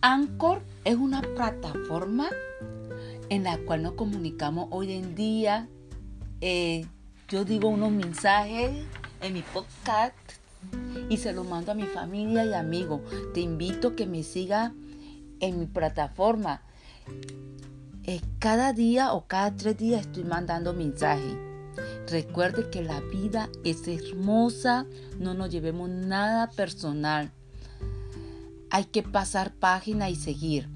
Anchor es una plataforma en la cual nos comunicamos hoy en día. Eh, yo digo unos mensajes en mi podcast y se los mando a mi familia y amigos. Te invito a que me siga en mi plataforma. Eh, cada día o cada tres días estoy mandando mensajes. Recuerde que la vida es hermosa, no nos llevemos nada personal. Hay que pasar página y seguir.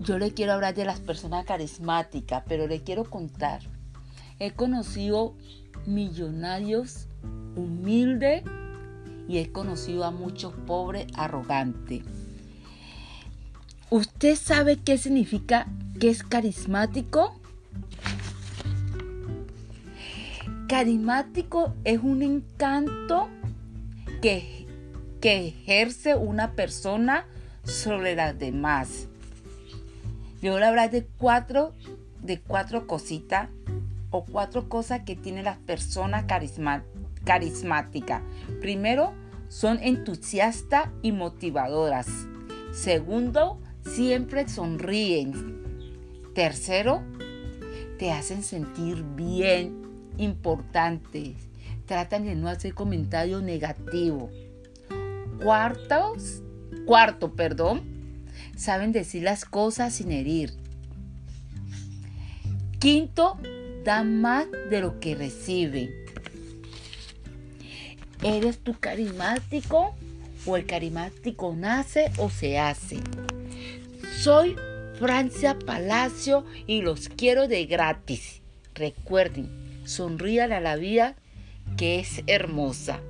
Yo le quiero hablar de las personas carismáticas, pero le quiero contar. He conocido millonarios humildes y he conocido a muchos pobres arrogantes. ¿Usted sabe qué significa que es carismático? Carismático es un encanto que, que ejerce una persona sobre las demás. Yo voy a hablar de cuatro, de cuatro cositas o cuatro cosas que tienen las personas carismáticas. Primero, son entusiastas y motivadoras. Segundo, siempre sonríen. Tercero, te hacen sentir bien, importante. Tratan de no hacer comentarios negativos. Cuartos, cuarto, perdón, saben decir las cosas sin herir. Quinto, dan más de lo que reciben. ¿Eres tú carismático o el carismático nace o se hace? Soy Francia Palacio y los quiero de gratis. Recuerden, sonríale a la vida que es hermosa.